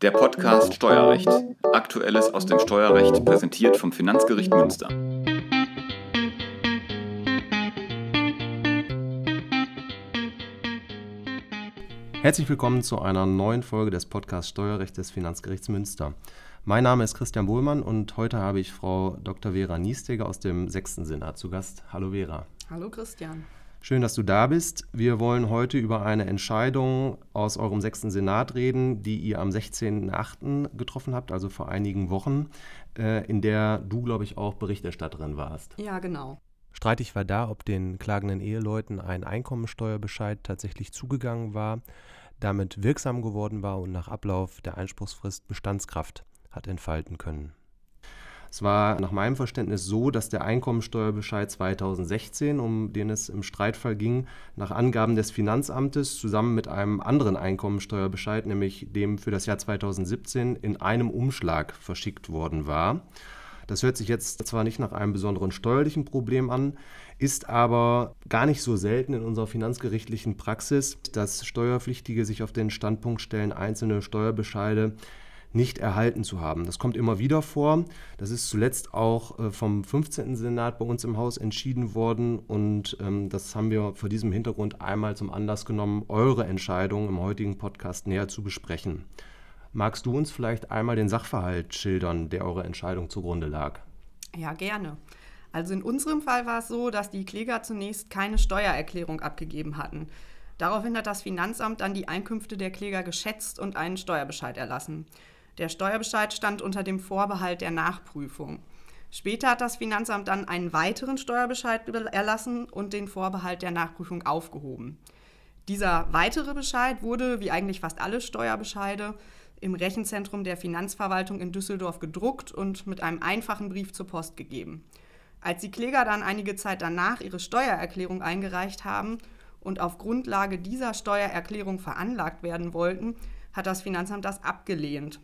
Der Podcast Steuerrecht. Aktuelles aus dem Steuerrecht präsentiert vom Finanzgericht Münster. Herzlich willkommen zu einer neuen Folge des Podcasts Steuerrecht des Finanzgerichts Münster. Mein Name ist Christian Bohlmann und heute habe ich Frau Dr. Vera Niesteger aus dem sechsten Senat zu Gast. Hallo Vera. Hallo Christian. Schön, dass du da bist. Wir wollen heute über eine Entscheidung aus eurem sechsten Senat reden, die ihr am 16.08. getroffen habt, also vor einigen Wochen, äh, in der du, glaube ich, auch Berichterstatterin warst. Ja, genau. Streitig war da, ob den klagenden Eheleuten ein Einkommensteuerbescheid tatsächlich zugegangen war, damit wirksam geworden war und nach Ablauf der Einspruchsfrist Bestandskraft hat entfalten können. Es war nach meinem Verständnis so, dass der Einkommensteuerbescheid 2016, um den es im Streitfall ging, nach Angaben des Finanzamtes zusammen mit einem anderen Einkommensteuerbescheid, nämlich dem für das Jahr 2017, in einem Umschlag verschickt worden war. Das hört sich jetzt zwar nicht nach einem besonderen steuerlichen Problem an, ist aber gar nicht so selten in unserer finanzgerichtlichen Praxis, dass Steuerpflichtige sich auf den Standpunkt stellen, einzelne Steuerbescheide nicht erhalten zu haben. Das kommt immer wieder vor. Das ist zuletzt auch äh, vom 15. Senat bei uns im Haus entschieden worden und ähm, das haben wir vor diesem Hintergrund einmal zum Anlass genommen, eure Entscheidung im heutigen Podcast näher zu besprechen. Magst du uns vielleicht einmal den Sachverhalt schildern, der eurer Entscheidung zugrunde lag? Ja, gerne. Also in unserem Fall war es so, dass die Kläger zunächst keine Steuererklärung abgegeben hatten. Daraufhin hat das Finanzamt dann die Einkünfte der Kläger geschätzt und einen Steuerbescheid erlassen. Der Steuerbescheid stand unter dem Vorbehalt der Nachprüfung. Später hat das Finanzamt dann einen weiteren Steuerbescheid erlassen und den Vorbehalt der Nachprüfung aufgehoben. Dieser weitere Bescheid wurde, wie eigentlich fast alle Steuerbescheide, im Rechenzentrum der Finanzverwaltung in Düsseldorf gedruckt und mit einem einfachen Brief zur Post gegeben. Als die Kläger dann einige Zeit danach ihre Steuererklärung eingereicht haben und auf Grundlage dieser Steuererklärung veranlagt werden wollten, hat das Finanzamt das abgelehnt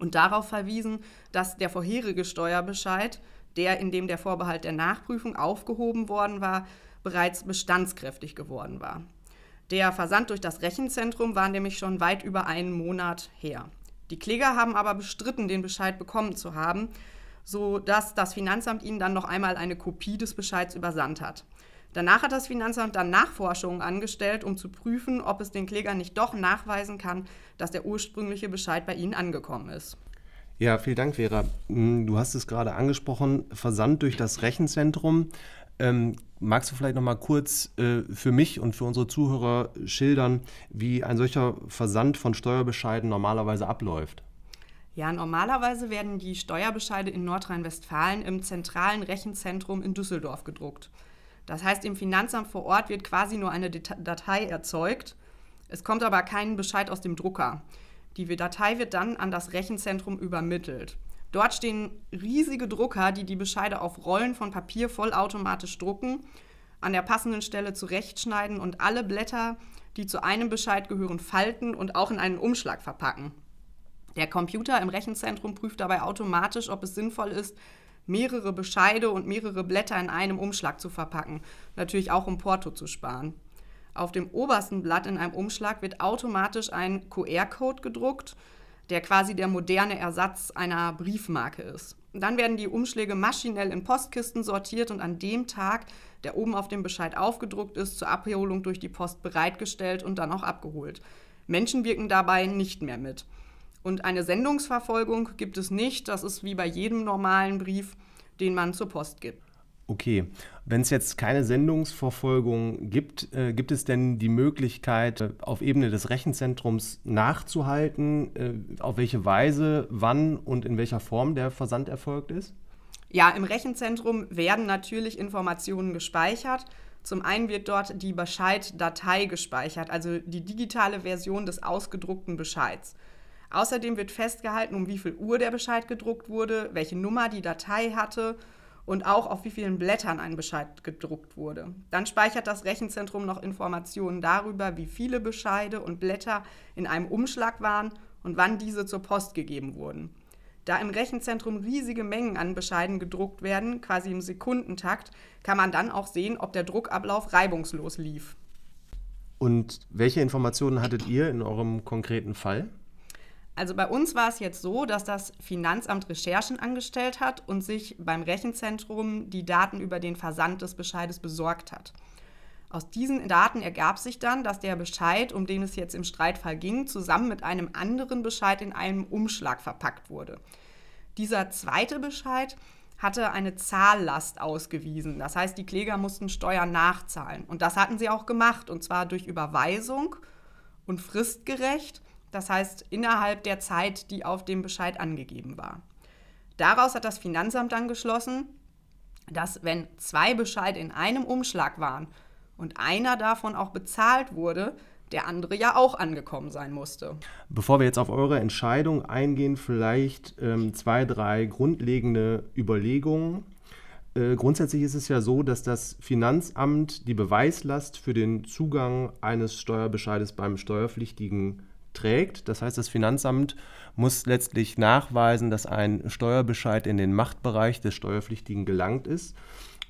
und darauf verwiesen, dass der vorherige Steuerbescheid, der in dem der Vorbehalt der Nachprüfung aufgehoben worden war, bereits bestandskräftig geworden war. Der Versand durch das Rechenzentrum war nämlich schon weit über einen Monat her. Die Kläger haben aber bestritten, den Bescheid bekommen zu haben, sodass das Finanzamt ihnen dann noch einmal eine Kopie des Bescheids übersandt hat. Danach hat das Finanzamt dann Nachforschungen angestellt, um zu prüfen, ob es den Klägern nicht doch nachweisen kann, dass der ursprüngliche Bescheid bei ihnen angekommen ist. Ja, vielen Dank, Vera. Hm, du hast es gerade angesprochen, Versand durch das Rechenzentrum. Ähm, magst du vielleicht noch mal kurz äh, für mich und für unsere Zuhörer schildern, wie ein solcher Versand von Steuerbescheiden normalerweise abläuft? Ja, normalerweise werden die Steuerbescheide in Nordrhein-Westfalen im zentralen Rechenzentrum in Düsseldorf gedruckt. Das heißt, im Finanzamt vor Ort wird quasi nur eine Datei erzeugt. Es kommt aber kein Bescheid aus dem Drucker. Die Datei wird dann an das Rechenzentrum übermittelt. Dort stehen riesige Drucker, die die Bescheide auf Rollen von Papier vollautomatisch drucken, an der passenden Stelle zurechtschneiden und alle Blätter, die zu einem Bescheid gehören, falten und auch in einen Umschlag verpacken. Der Computer im Rechenzentrum prüft dabei automatisch, ob es sinnvoll ist, mehrere Bescheide und mehrere Blätter in einem Umschlag zu verpacken. Natürlich auch um Porto zu sparen. Auf dem obersten Blatt in einem Umschlag wird automatisch ein QR-Code gedruckt, der quasi der moderne Ersatz einer Briefmarke ist. Dann werden die Umschläge maschinell in Postkisten sortiert und an dem Tag, der oben auf dem Bescheid aufgedruckt ist, zur Abholung durch die Post bereitgestellt und dann auch abgeholt. Menschen wirken dabei nicht mehr mit. Und eine Sendungsverfolgung gibt es nicht. Das ist wie bei jedem normalen Brief, den man zur Post gibt. Okay, wenn es jetzt keine Sendungsverfolgung gibt, äh, gibt es denn die Möglichkeit, äh, auf Ebene des Rechenzentrums nachzuhalten, äh, auf welche Weise, wann und in welcher Form der Versand erfolgt ist? Ja, im Rechenzentrum werden natürlich Informationen gespeichert. Zum einen wird dort die Bescheiddatei gespeichert, also die digitale Version des ausgedruckten Bescheids. Außerdem wird festgehalten, um wie viel Uhr der Bescheid gedruckt wurde, welche Nummer die Datei hatte und auch auf wie vielen Blättern ein Bescheid gedruckt wurde. Dann speichert das Rechenzentrum noch Informationen darüber, wie viele Bescheide und Blätter in einem Umschlag waren und wann diese zur Post gegeben wurden. Da im Rechenzentrum riesige Mengen an Bescheiden gedruckt werden, quasi im Sekundentakt, kann man dann auch sehen, ob der Druckablauf reibungslos lief. Und welche Informationen hattet ihr in eurem konkreten Fall? Also bei uns war es jetzt so, dass das Finanzamt Recherchen angestellt hat und sich beim Rechenzentrum die Daten über den Versand des Bescheides besorgt hat. Aus diesen Daten ergab sich dann, dass der Bescheid, um den es jetzt im Streitfall ging, zusammen mit einem anderen Bescheid in einem Umschlag verpackt wurde. Dieser zweite Bescheid hatte eine Zahllast ausgewiesen. Das heißt, die Kläger mussten Steuern nachzahlen. Und das hatten sie auch gemacht, und zwar durch Überweisung und fristgerecht das heißt innerhalb der Zeit, die auf dem Bescheid angegeben war. Daraus hat das Finanzamt dann geschlossen, dass wenn zwei Bescheide in einem Umschlag waren und einer davon auch bezahlt wurde, der andere ja auch angekommen sein musste. Bevor wir jetzt auf eure Entscheidung eingehen, vielleicht ähm, zwei, drei grundlegende Überlegungen. Äh, grundsätzlich ist es ja so, dass das Finanzamt die Beweislast für den Zugang eines Steuerbescheides beim Steuerpflichtigen trägt. Das heißt, das Finanzamt muss letztlich nachweisen, dass ein Steuerbescheid in den Machtbereich des Steuerpflichtigen gelangt ist.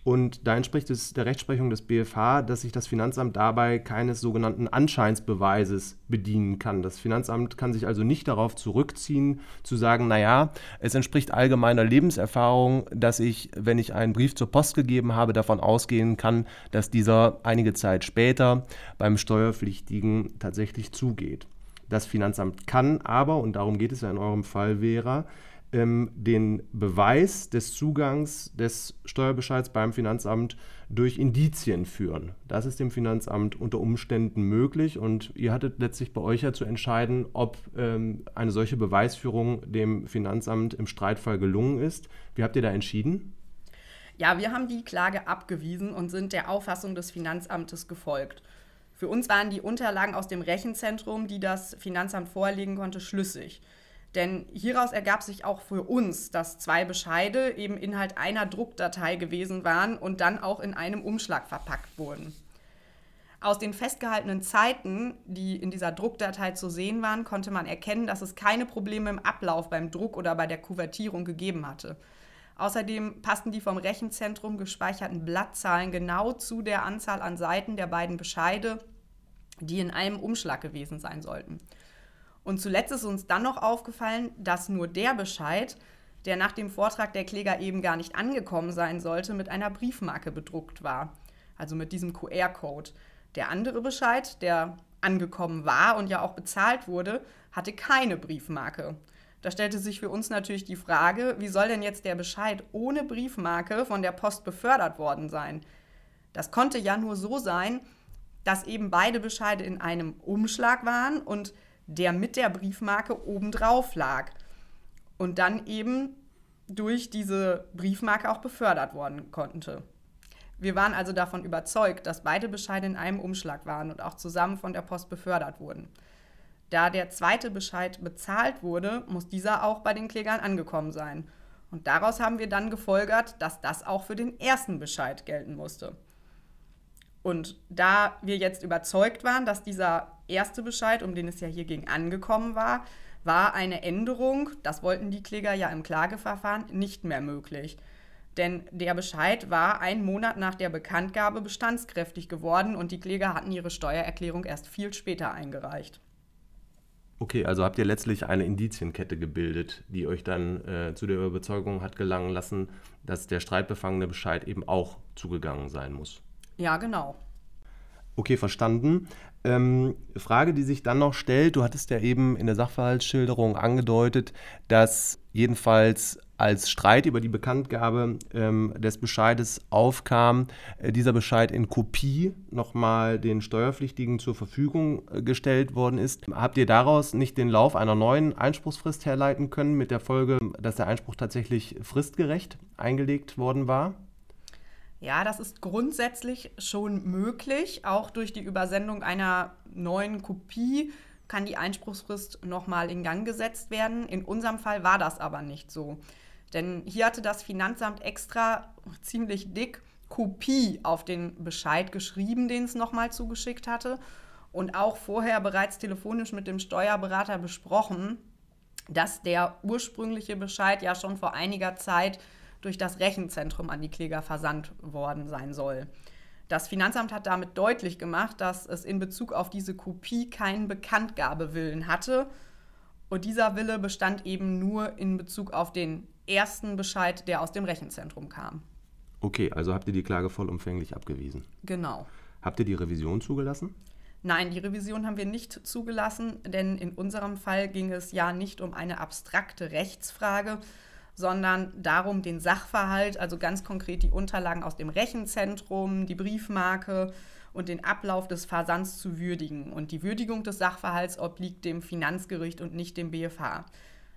Und da entspricht es der Rechtsprechung des BFH, dass sich das Finanzamt dabei keines sogenannten Anscheinsbeweises bedienen kann. Das Finanzamt kann sich also nicht darauf zurückziehen, zu sagen, naja, es entspricht allgemeiner Lebenserfahrung, dass ich, wenn ich einen Brief zur Post gegeben habe, davon ausgehen kann, dass dieser einige Zeit später beim Steuerpflichtigen tatsächlich zugeht. Das Finanzamt kann aber, und darum geht es ja in eurem Fall, Vera, ähm, den Beweis des Zugangs des Steuerbescheids beim Finanzamt durch Indizien führen. Das ist dem Finanzamt unter Umständen möglich und ihr hattet letztlich bei euch ja zu entscheiden, ob ähm, eine solche Beweisführung dem Finanzamt im Streitfall gelungen ist. Wie habt ihr da entschieden? Ja, wir haben die Klage abgewiesen und sind der Auffassung des Finanzamtes gefolgt. Für uns waren die Unterlagen aus dem Rechenzentrum, die das Finanzamt vorlegen konnte, schlüssig. Denn hieraus ergab sich auch für uns, dass zwei Bescheide eben Inhalt einer Druckdatei gewesen waren und dann auch in einem Umschlag verpackt wurden. Aus den festgehaltenen Zeiten, die in dieser Druckdatei zu sehen waren, konnte man erkennen, dass es keine Probleme im Ablauf beim Druck oder bei der Kuvertierung gegeben hatte. Außerdem passten die vom Rechenzentrum gespeicherten Blattzahlen genau zu der Anzahl an Seiten der beiden Bescheide, die in einem Umschlag gewesen sein sollten. Und zuletzt ist uns dann noch aufgefallen, dass nur der Bescheid, der nach dem Vortrag der Kläger eben gar nicht angekommen sein sollte, mit einer Briefmarke bedruckt war, also mit diesem QR-Code. Der andere Bescheid, der angekommen war und ja auch bezahlt wurde, hatte keine Briefmarke. Da stellte sich für uns natürlich die Frage, wie soll denn jetzt der Bescheid ohne Briefmarke von der Post befördert worden sein? Das konnte ja nur so sein, dass eben beide Bescheide in einem Umschlag waren und der mit der Briefmarke obendrauf lag und dann eben durch diese Briefmarke auch befördert worden konnte. Wir waren also davon überzeugt, dass beide Bescheide in einem Umschlag waren und auch zusammen von der Post befördert wurden. Da der zweite Bescheid bezahlt wurde, muss dieser auch bei den Klägern angekommen sein. Und daraus haben wir dann gefolgert, dass das auch für den ersten Bescheid gelten musste. Und da wir jetzt überzeugt waren, dass dieser erste Bescheid, um den es ja hier ging, angekommen war, war eine Änderung, das wollten die Kläger ja im Klageverfahren, nicht mehr möglich. Denn der Bescheid war einen Monat nach der Bekanntgabe bestandskräftig geworden und die Kläger hatten ihre Steuererklärung erst viel später eingereicht. Okay, also habt ihr letztlich eine Indizienkette gebildet, die euch dann äh, zu der Überzeugung hat gelangen lassen, dass der streitbefangene Bescheid eben auch zugegangen sein muss. Ja, genau. Okay, verstanden. Ähm, Frage, die sich dann noch stellt, du hattest ja eben in der Sachverhaltsschilderung angedeutet, dass jedenfalls als Streit über die Bekanntgabe ähm, des Bescheides aufkam, äh, dieser Bescheid in Kopie nochmal den Steuerpflichtigen zur Verfügung äh, gestellt worden ist. Habt ihr daraus nicht den Lauf einer neuen Einspruchsfrist herleiten können, mit der Folge, dass der Einspruch tatsächlich fristgerecht eingelegt worden war? Ja, das ist grundsätzlich schon möglich. Auch durch die Übersendung einer neuen Kopie kann die Einspruchsfrist nochmal in Gang gesetzt werden. In unserem Fall war das aber nicht so. Denn hier hatte das Finanzamt extra ziemlich dick Kopie auf den Bescheid geschrieben, den es nochmal zugeschickt hatte. Und auch vorher bereits telefonisch mit dem Steuerberater besprochen, dass der ursprüngliche Bescheid ja schon vor einiger Zeit durch das Rechenzentrum an die Kläger versandt worden sein soll. Das Finanzamt hat damit deutlich gemacht, dass es in Bezug auf diese Kopie keinen Bekanntgabewillen hatte Und dieser Wille bestand eben nur in Bezug auf den ersten Bescheid, der aus dem Rechenzentrum kam. Okay, also habt ihr die Klage vollumfänglich abgewiesen? Genau. Habt ihr die Revision zugelassen? Nein, die Revision haben wir nicht zugelassen, denn in unserem Fall ging es ja nicht um eine abstrakte Rechtsfrage, sondern darum, den Sachverhalt, also ganz konkret die Unterlagen aus dem Rechenzentrum, die Briefmarke und den Ablauf des Versands zu würdigen. Und die Würdigung des Sachverhalts obliegt dem Finanzgericht und nicht dem BFH.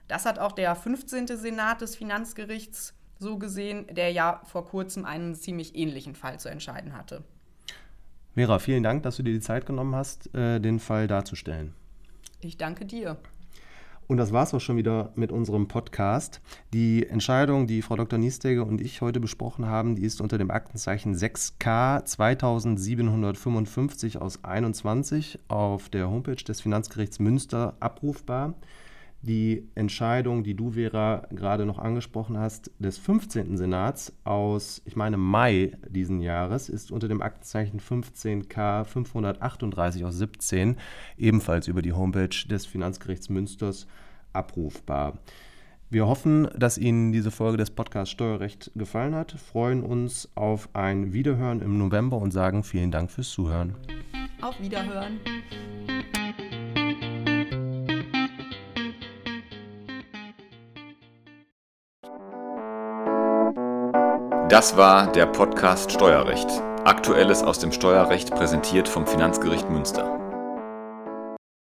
Das hat auch der 15. Senat des Finanzgerichts so gesehen, der ja vor kurzem einen ziemlich ähnlichen Fall zu entscheiden hatte. Vera, vielen Dank, dass du dir die Zeit genommen hast, äh, den Fall darzustellen. Ich danke dir. Und das war es auch schon wieder mit unserem Podcast. Die Entscheidung, die Frau Dr. Niestege und ich heute besprochen haben, die ist unter dem Aktenzeichen 6K 2755 aus 21 auf der Homepage des Finanzgerichts Münster abrufbar die Entscheidung, die du, Vera, gerade noch angesprochen hast, des 15. Senats aus, ich meine, Mai diesen Jahres, ist unter dem Aktenzeichen 15K 538 aus 17 ebenfalls über die Homepage des Finanzgerichts Münsters abrufbar. Wir hoffen, dass Ihnen diese Folge des Podcasts Steuerrecht gefallen hat, freuen uns auf ein Wiederhören im November und sagen vielen Dank fürs Zuhören. Auf Wiederhören. Das war der Podcast Steuerrecht. Aktuelles aus dem Steuerrecht präsentiert vom Finanzgericht Münster.